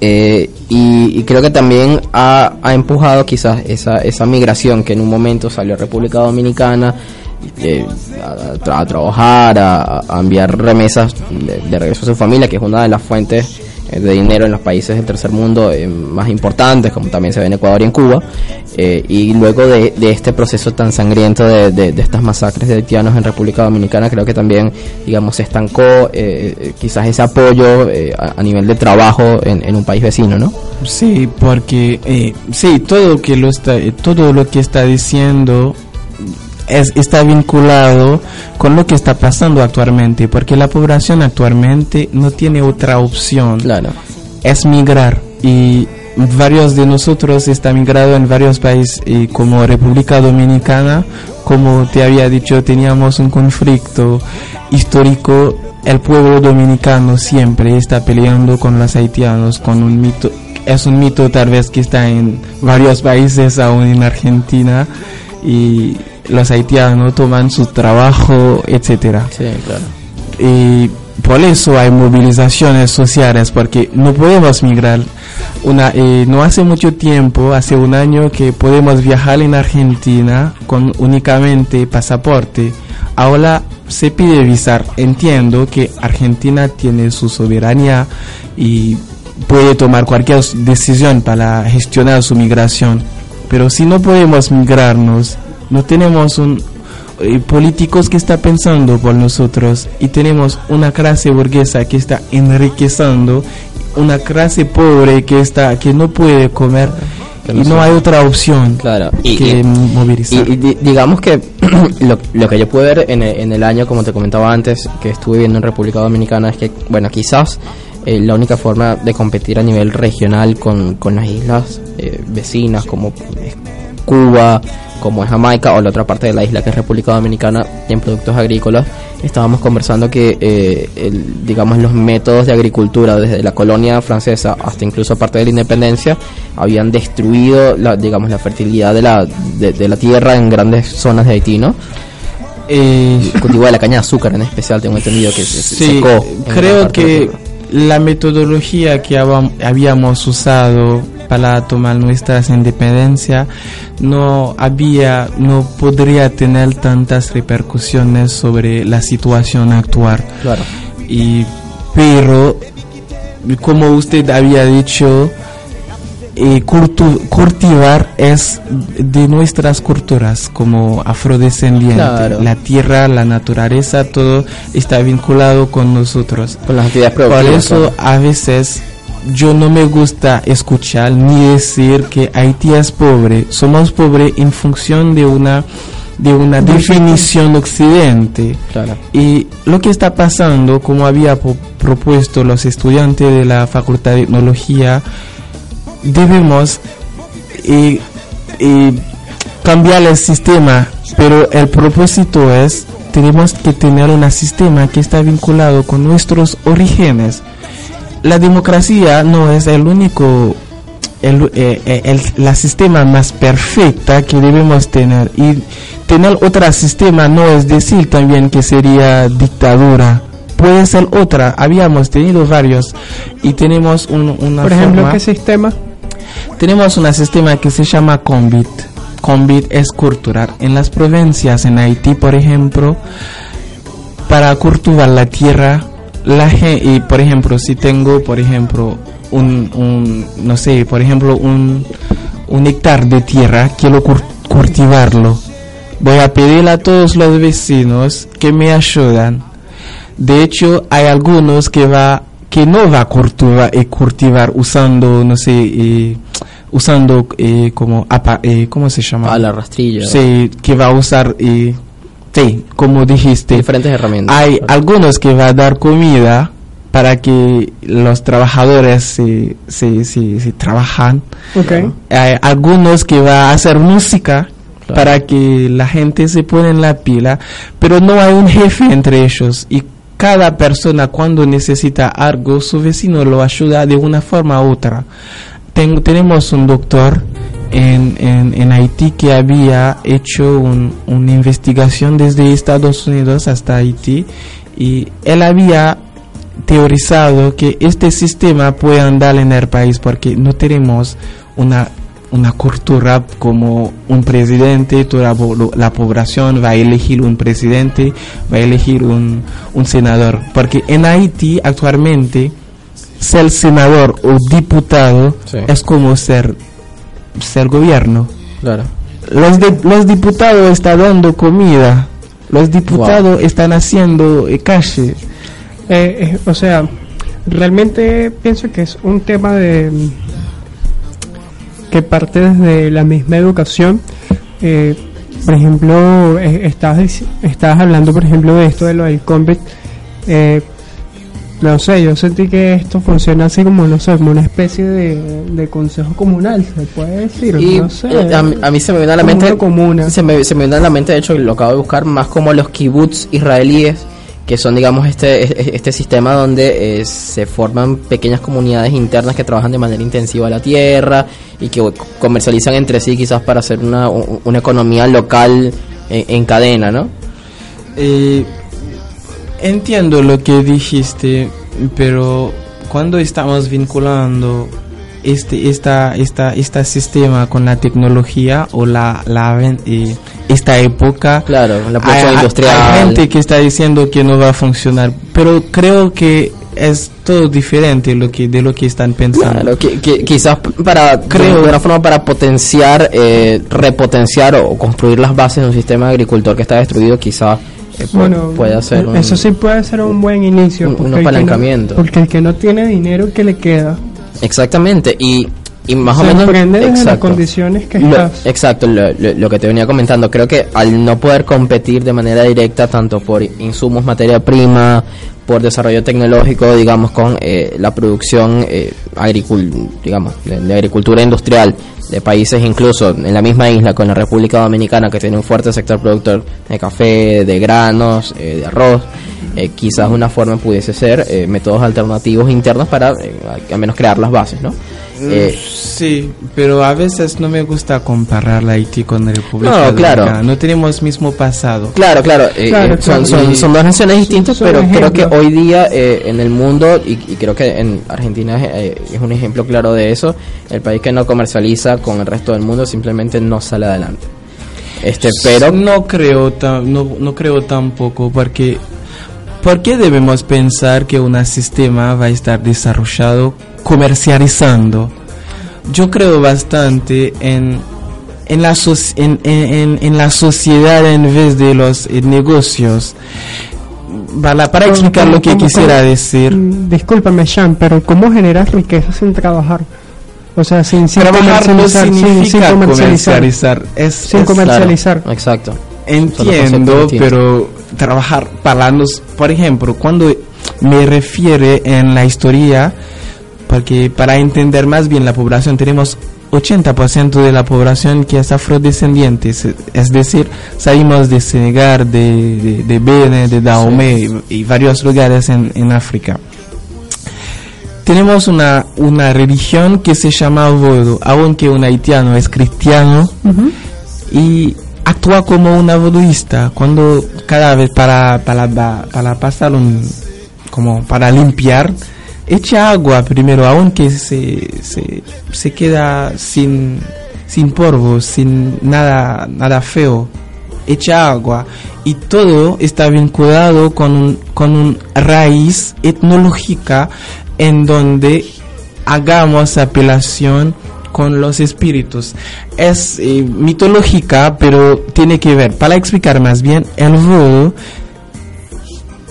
Eh, y, y creo que también ha, ha empujado quizás esa, esa migración que en un momento salió a República Dominicana eh, a, tra- a trabajar, a, a enviar remesas de, de regreso a su familia, que es una de las fuentes de dinero en los países del tercer mundo eh, más importantes, como también se ve en Ecuador y en Cuba. Eh, y luego de, este proceso tan sangriento de, de- estas masacres de haitianos en República Dominicana, creo que también, digamos, se estancó eh, eh, quizás ese apoyo eh, a, nivel de trabajo en, en un país vecino, ¿no? Sí, porque eh, sí, todo que lo está, eh, todo lo que está diciendo es, está vinculado con lo que está pasando actualmente, porque la población actualmente no tiene otra opción, Claro. es migrar y varios de nosotros están migrado en varios países y como República Dominicana, como te había dicho, teníamos un conflicto histórico. El pueblo dominicano siempre está peleando con los haitianos, con un mito, es un mito tal vez que está en varios países, aún en Argentina, y los haitianos toman su trabajo, etcétera. Sí, claro. y por eso hay movilizaciones sociales porque no podemos migrar. Una eh, no hace mucho tiempo hace un año que podemos viajar en Argentina con únicamente pasaporte. Ahora se pide visar. Entiendo que Argentina tiene su soberanía y puede tomar cualquier decisión para gestionar su migración. Pero si no podemos migrarnos no tenemos un eh, políticos que está pensando por nosotros y tenemos una clase burguesa que está enriqueciendo una clase pobre que está que no puede comer y no hay otra opción Claro. Y, que y- movilizar Y, y di- digamos que lo, lo que yo pude ver en el, en el año, como te comentaba antes, que estuve viviendo en República Dominicana, es que, bueno, quizás eh, la única forma de competir a nivel regional con, con las islas eh, vecinas como es Cuba, como es Jamaica o la otra parte de la isla que es República Dominicana en productos agrícolas, estábamos conversando que, eh, el- digamos, los métodos de agricultura desde la colonia francesa hasta incluso parte de la independencia habían destruido, la, digamos, la fertilidad de la, de, de la tierra en grandes zonas de Haití, ¿no? Eh, El cultivo de la caña de azúcar en especial, tengo entendido que se, Sí, secó. creo que. La metodología que habíamos usado para tomar nuestra independencia no había, no podría tener tantas repercusiones sobre la situación actual. Claro. Y, pero, como usted había dicho, eh, cultu- cultivar es de nuestras culturas como afrodescendientes. Claro. La tierra, la naturaleza, todo está vinculado con nosotros. Con las actividades Por eso claro. a veces yo no me gusta escuchar ni decir que Haití es pobre. Somos pobres en función de una de una definición occidente. Claro. Y lo que está pasando, como había propuesto los estudiantes de la Facultad de Tecnología, debemos eh, eh, cambiar el sistema, pero el propósito es, tenemos que tener un sistema que está vinculado con nuestros orígenes. La democracia no es el único el, eh, eh, el- la sistema más perfecta que debemos tener y tener otro sistema no es decir también que sería dictadura puede ser otra habíamos tenido varios y tenemos un, una Por ejemplo, forma- ¿qué sistema? Tenemos un sistema que se llama Combit. Combit es cultural. En las provincias, en Haití, por ejemplo, para cultivar la tierra, la gen- y por ejemplo, si tengo, por ejemplo, un, no sé, por ejemplo, un, un hectárea de tierra, quiero cultivarlo. Voy a pedir a todos los vecinos que me ayudan. De hecho, hay algunos que va que no va a cultivar, eh, cultivar usando, no sé, eh, usando eh, como apa, eh, ¿cómo se llama? A la rastrilla. Sí, que va a usar, eh, sí, como dijiste. Diferentes herramientas. Hay algunos que va a dar comida para que los trabajadores se, se, se, se trabajan. Ok. Hay algunos que va a hacer música Claro. para que la gente se pone en la pila, pero no hay un jefe entre ellos y cada persona cuando necesita algo, su vecino lo ayuda de una forma u otra. Ten- tenemos un doctor en, en, en Haití que había hecho un- una investigación desde Estados Unidos hasta Haití y él había teorizado que este sistema puede andar en el país porque no tenemos una una cultura como un presidente, toda la, po- la población va a elegir un presidente, va a elegir un, un senador. Porque en Haití actualmente ser senador o diputado Sí. es como ser, ser gobierno. Claro. Los, de- los diputados están dando comida, los diputados están haciendo eh, calle. Eh, eh, o sea, realmente pienso que es un tema de mm, que parte desde la misma educación. Eh, por ejemplo, eh, estabas, dic- estabas hablando, por ejemplo, de esto de lo del combat. Eh, no sé, yo sentí que esto funciona así como, no sé, como una especie de, de consejo comunal, se puede decir. Y no sé. a, mí- a mí se me viene a la mente comuna. se me, se me viene a la mente de hecho lo acabo de buscar más como los kibbutz israelíes que son digamos este este sistema donde eh, se forman pequeñas comunidades internas que trabajan de manera intensiva la tierra y que comercializan entre sí quizás para hacer una, una economía local en, en cadena no Eh, entiendo lo que dijiste, pero cuando estamos vinculando este esta esta este sistema con la tecnología o la la eh, esta época claro la hay, industrial hay gente que está diciendo que no va a funcionar, pero creo que es todo diferente lo que de lo que están pensando. Claro, que, que quizás para Creo- de una forma para potenciar, eh, repotenciar o construir las bases de un sistema agricultor que está destruido, quizás eh, Bueno, puede ser un, eso sí puede ser un buen inicio. un- un porque el que no- apalancamiento. porque el que no tiene dinero, ¿qué le queda? Exactamente y, y más se o menos desde las condiciones que Lo- estás. exacto, lo, lo- lo que te venía comentando. Creo que al no poder competir de manera directa, tanto por insumos, materia prima, por desarrollo tecnológico, digamos, con eh, la producción eh, agricul digamos, de, de agricultura industrial de países incluso en la misma isla con la República Dominicana que tiene un fuerte sector productor de café, de granos, eh, de arroz, eh, quizás una forma pudiese ser eh, métodos alternativos internos para eh, al menos crear las bases, ¿no? Eh, Sí, pero a veces no me gusta comparar la Haití con la República No, claro. Dominicana. No tenemos mismo pasado. Claro, claro, eh, Claro, eh, son, claro. son, dos naciones distintas, son pero creo que hoy día eh, en el mundo, y, y creo que en Argentina es, eh, es un ejemplo claro de eso, el país que no comercializa con el resto del mundo simplemente no sale adelante. Este, pero no creo no, no creo tampoco porque ¿por qué debemos pensar que un sistema va a estar desarrollado comercializando? Yo creo bastante en en la, soc- en, en- en- la sociedad en vez de los eh, negocios. Para, para explicar lo que ¿Cómo- quisiera cómo- decir. Mm, Discúlpame, Sean, pero ¿cómo generas riqueza sin trabajar? O sea, sin, sin Trabajar no comercializar, sin- sin significa comercializar. comercializar. Es, Sin es- comercializar. Claro, exacto. Entiendo, pero trabajar para los, por ejemplo, cuando me refiere en la historia, porque para entender más bien la población tenemos 80% de la población que es afrodescendiente, es- decir, salimos de Senegal, de, de, de Benin, de Dahomey y, y varios lugares en, en África. Tenemos una, una religión que se llama Vodou, aunque un haitiano es cristiano, y actúa como una voduista cuando cada vez para para pa- para pasar un como para limpiar echa agua primero aunque se, se, se queda sin sin polvo sin nada nada feo. Echa agua y todo está vinculado con un con un raíz etnológica en donde hagamos apelación con los espíritus. Es eh, mitológica, pero tiene que ver. Para explicar más bien, el vudú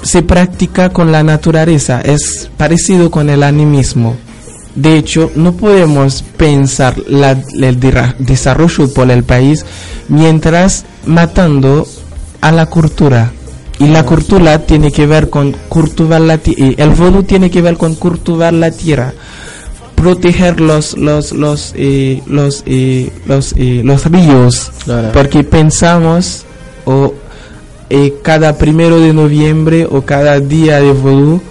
se practica con la naturaleza, es parecido con el animismo. De hecho, no podemos pensar la- el desarrollo por el país mientras matando a la cultura. Y la cultura tiene que ver con cultivar la tierra. El vodú tiene que ver con cultivar la tierra. Proteger los los los eh, los eh, los eh, los ríos. Claro. Porque pensamos o cada primero de noviembre o cada día de vodú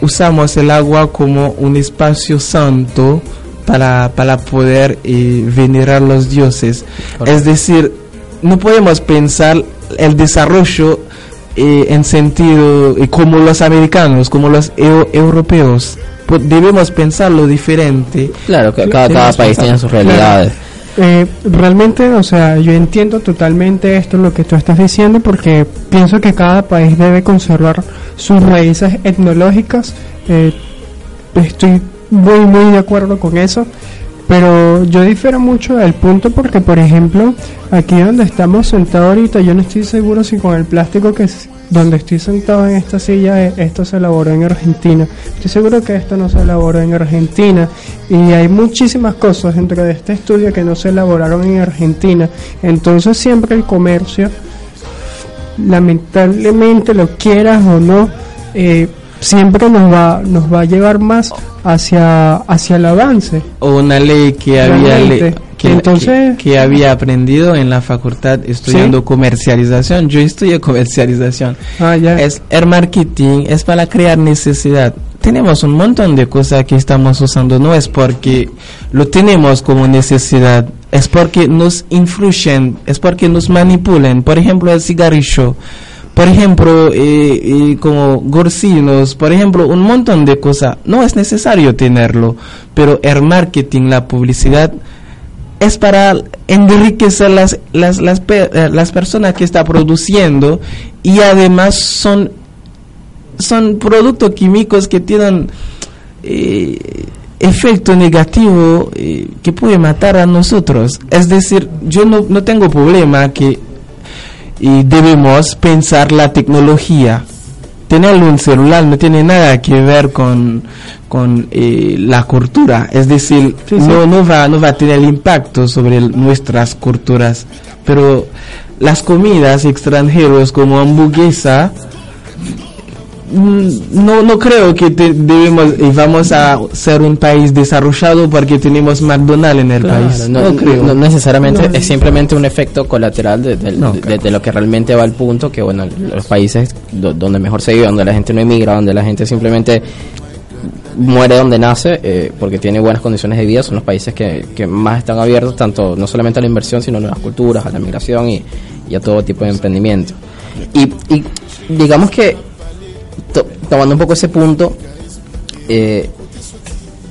usamos el agua como un espacio santo para, para poder venerar los dioses. Correcto. Es decir, no podemos pensar el desarrollo en sentido como los americanos, como los eu- europeos. Po- Debemos pensarlo diferente. Claro, que cada, cada país tiene sus realidades. Eh, realmente, o sea, yo entiendo totalmente esto lo que tú estás diciendo porque pienso que cada país debe conservar sus raíces etnológicas. Eh, estoy muy, muy de acuerdo con eso. Pero yo difiero mucho del punto porque, por ejemplo, aquí donde estamos sentados ahorita, yo no estoy seguro si con el plástico que es- donde estoy sentado en esta silla, eh, esto se elaboró en Argentina. Estoy seguro que esto no se elaboró en Argentina. Y hay muchísimas cosas dentro de este estudio que no se elaboraron en Argentina. Entonces siempre el comercio, lamentablemente lo quieras o no, eh, siempre nos va, nos va a llevar más hacia, hacia el avance. O una ley que había le- que, Entonces- que- que había aprendido en la facultad estudiando comercialización. Yo estudié comercialización. Ah, ya. Es el marketing es para crear necesidad. Tenemos un montón de cosas que estamos usando, no es porque lo tenemos como necesidad, es porque nos influyen, es porque nos manipulan. Por ejemplo, el cigarrillo, por ejemplo, eh, eh, como gorcinos, por ejemplo, un montón de cosas. No es necesario tenerlo, pero el marketing, la publicidad, es para enriquecer las, las, las, eh, las personas que está produciendo y además son, son productos químicos que tienen eh, efecto negativo que puede matar a nosotros. Es decir, yo no, no tengo problema que y debemos pensar la tecnología. Tener un celular no tiene nada que ver con, con eh, la cultura, es decir, Sí, sí. No, no, va, no va a tener impacto sobre el- nuestras culturas, pero las comidas extranjeras como hamburguesa, no, no creo que te- debemos y vamos a ser un país desarrollado porque tenemos McDonald's en el Claro, país. no, No, creo. no necesariamente No. es simplemente un efecto colateral de, de- lo que realmente va al punto que bueno los países do- donde mejor se vive donde la gente no emigra donde la gente simplemente muere donde nace eh, porque tiene buenas condiciones de vida son los países que, que más están abiertos tanto no solamente a la inversión sino a nuevas culturas a la migración y, y a todo tipo de emprendimiento y, y digamos que to- tomando un poco ese punto eh,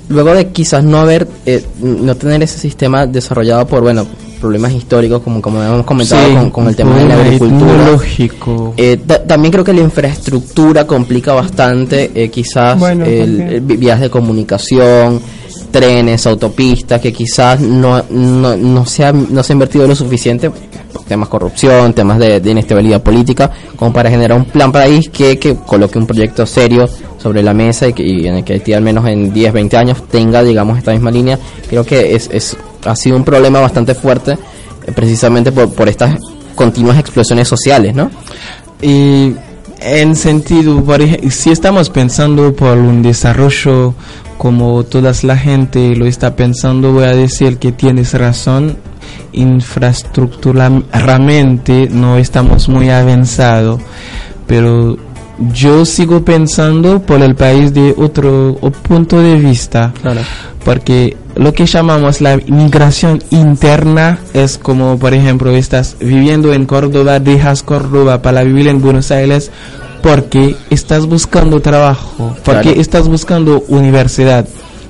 luego de quizás no haber eh, no tener ese sistema desarrollado por bueno problemas históricos como como hemos comentado Sí, con, con el tema de la agricultura etnológico. eh, ta- también creo que la infraestructura complica bastante eh, quizás Bueno, el, vías de comunicación trenes autopistas que quizás no no, no se ha no se ha invertido lo suficiente temas corrupción temas de, inestabilidad política como para generar un plan país que, que coloque un proyecto serio sobre la mesa y, que, y en el que Haití al menos en 10 20 años tenga digamos esta misma línea creo que es, es ha sido un problema bastante fuerte eh, precisamente por, por estas continuas explosiones sociales no Y en sentido, si estamos pensando por un desarrollo como toda la gente lo está pensando, voy a decir que tienes razón. Infraestructuralmente no estamos muy avanzados, pero yo sigo pensando por el país de otro punto de vista claro porque lo que llamamos la migración interna es como, por ejemplo, estás viviendo en Córdoba, dejas Córdoba para vivir en Buenos Aires porque estás buscando trabajo, porque Claro. estás buscando universidad.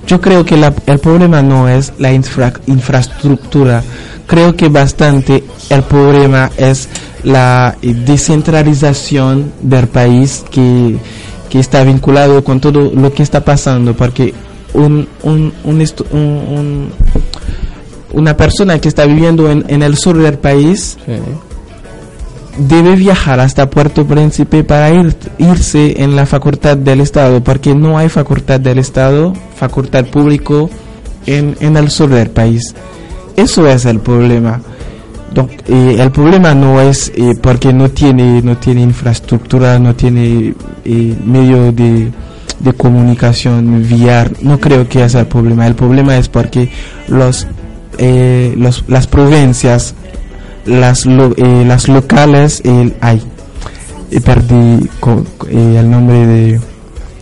Yo creo que la- el problema no es la infra- infraestructura, creo que bastante el problema es la descentralización del país que, que está vinculado con todo lo que está pasando, porque un, un, un una persona que está viviendo en, el sur del país. Debe viajar hasta Puerto Príncipe para ir, irse en la facultad del Estado, porque no hay facultad del Estado, facultad público en, en el sur del país. Eso es el problema. Donc, eh, el problema no es eh, porque no tiene, no tiene infraestructura, no tiene eh, medio de, de comunicación vía, no creo que es el problema. El problema es porque los, eh, los las provincias, las, lo- eh, las locales, el, ay, eh, perdí co- eh, el nombre de...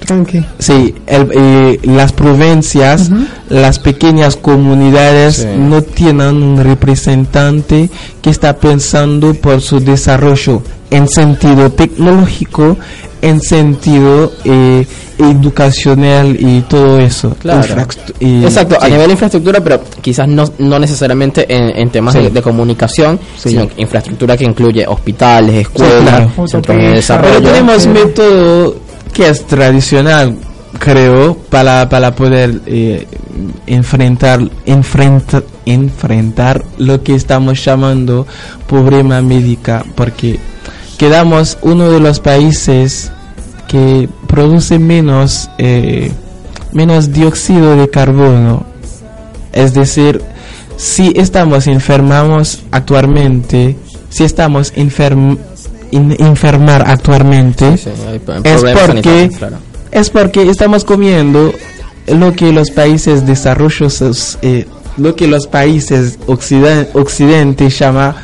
Tranqui. Sí, el- eh, las provincias, las pequeñas comunidades Sí. no tienen un representante que está pensando por su desarrollo en sentido tecnológico, en sentido eh, educacional y todo eso. Claro. Y- Exacto, a nivel de infraestructura, pero quizás no, no necesariamente en, en temas Sí. de, de comunicación, Sí. sino infraestructura que incluye hospitales, escuelas, claro. centros de desarrollo. Pero tenemos Sí. método que es tradicional, creo, para, para poder eh, enfrentar, enfrentar, enfrentar lo que estamos llamando problema médica, porque quedamos uno de los países que produce menos, eh, menos dióxido de carbono. Es decir, si estamos enfermamos actualmente, si estamos enferm, in- enfermar actualmente, Sí, es porque claro. es porque estamos comiendo lo que los países desarrollados, eh, lo que los países occiden- occidentes llama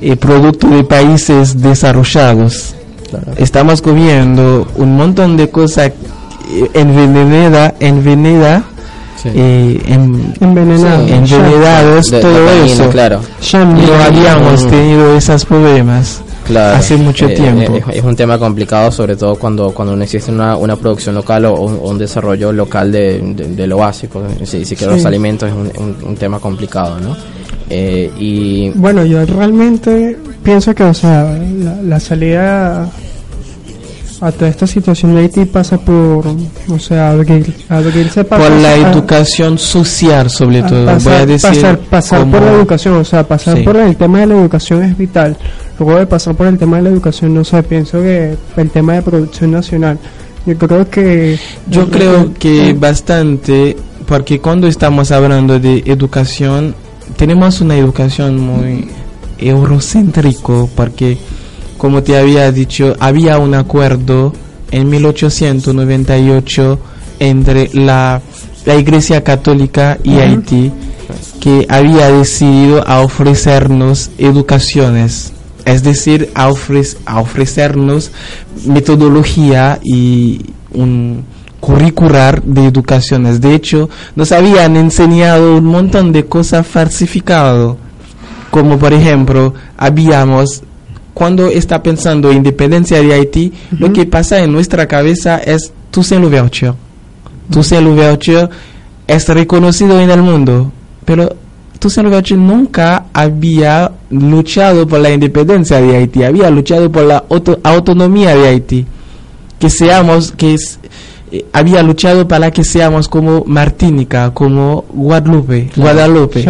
eh, producto de países desarrollados. Claro. Estamos comiendo un montón de cosas eh, envenenada, envenenada, Sí. eh, en- Envenenado. Sí. envenenados, De- de todo eso. Claro, Ya No no habíamos Mm. tenido esos problemas claro. hace mucho Eh, tiempo. eh, es un tema complicado, sobre todo cuando, cuando no existe una, una producción local o un, o un desarrollo local de, de- de lo básico. Si, si que los alimentos es un, un- un tema complicado, ¿no? Eh, y Bueno, yo realmente pienso que, o sea, la, la salida a toda esta situación de Haití pasa por, o sea, abrir, abrirse pasos por la a- educación social sobre a todo pasar, voy a decir pasar, pasar como- por la educación, o sea, pasar Sí. por el tema de la educación es vital. Luego de pasar por el tema de la educación, no sé, pienso que el tema de producción nacional, yo creo que... yo creo que Ah, bastante porque cuando estamos hablando de educación tenemos una educación muy eurocéntrico porque como te había dicho había un acuerdo en 1898 entre la, la Iglesia Católica y. Haití que había decidido a ofrecernos educaciones, es decir, a, ofrec- a ofrecernos metodología y un curricular de educaciones. De hecho, nos habían enseñado un montón de cosas falsificado, como por ejemplo, habíamos cuando está pensando en independencia de Haití, lo que pasa en nuestra cabeza es Toussaint Louverture. Toussaint Louverture es reconocido en el mundo, pero Toussaint Louverture nunca había luchado por la independencia de Haití, había luchado por la auto- autonomía de Haití, que seamos, que es- eh, había luchado para que seamos como Martínica, como Guadalupe, Guadalupe.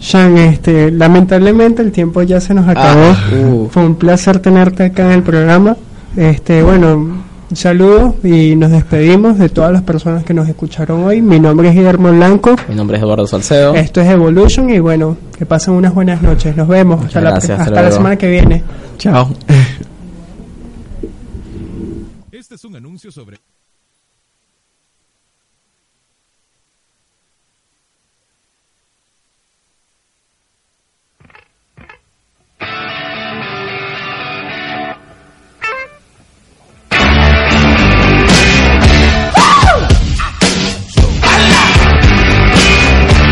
Sean, este, lamentablemente el tiempo ya se nos acabó. uh. Fue un placer tenerte acá en el programa. Este, bueno, un saludo y nos despedimos de todas las personas que nos escucharon hoy. Mi nombre es Guillermo Blanco. mi nombre es Eduardo Salcedo. Esto es Evolution y bueno, que pasen unas buenas noches. Nos vemos Muchas hasta, la, hasta hasta la semana que viene. Chao. Este es un anuncio sobre...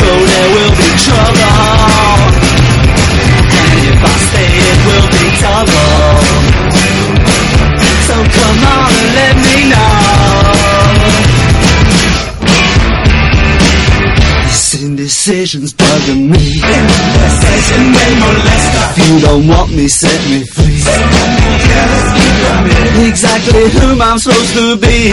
Go there will be trouble. And if I stay it will be double. So come on and let me know. This indecision's bugging me. If you don't want me, set me free. Exactly whom I'm supposed to be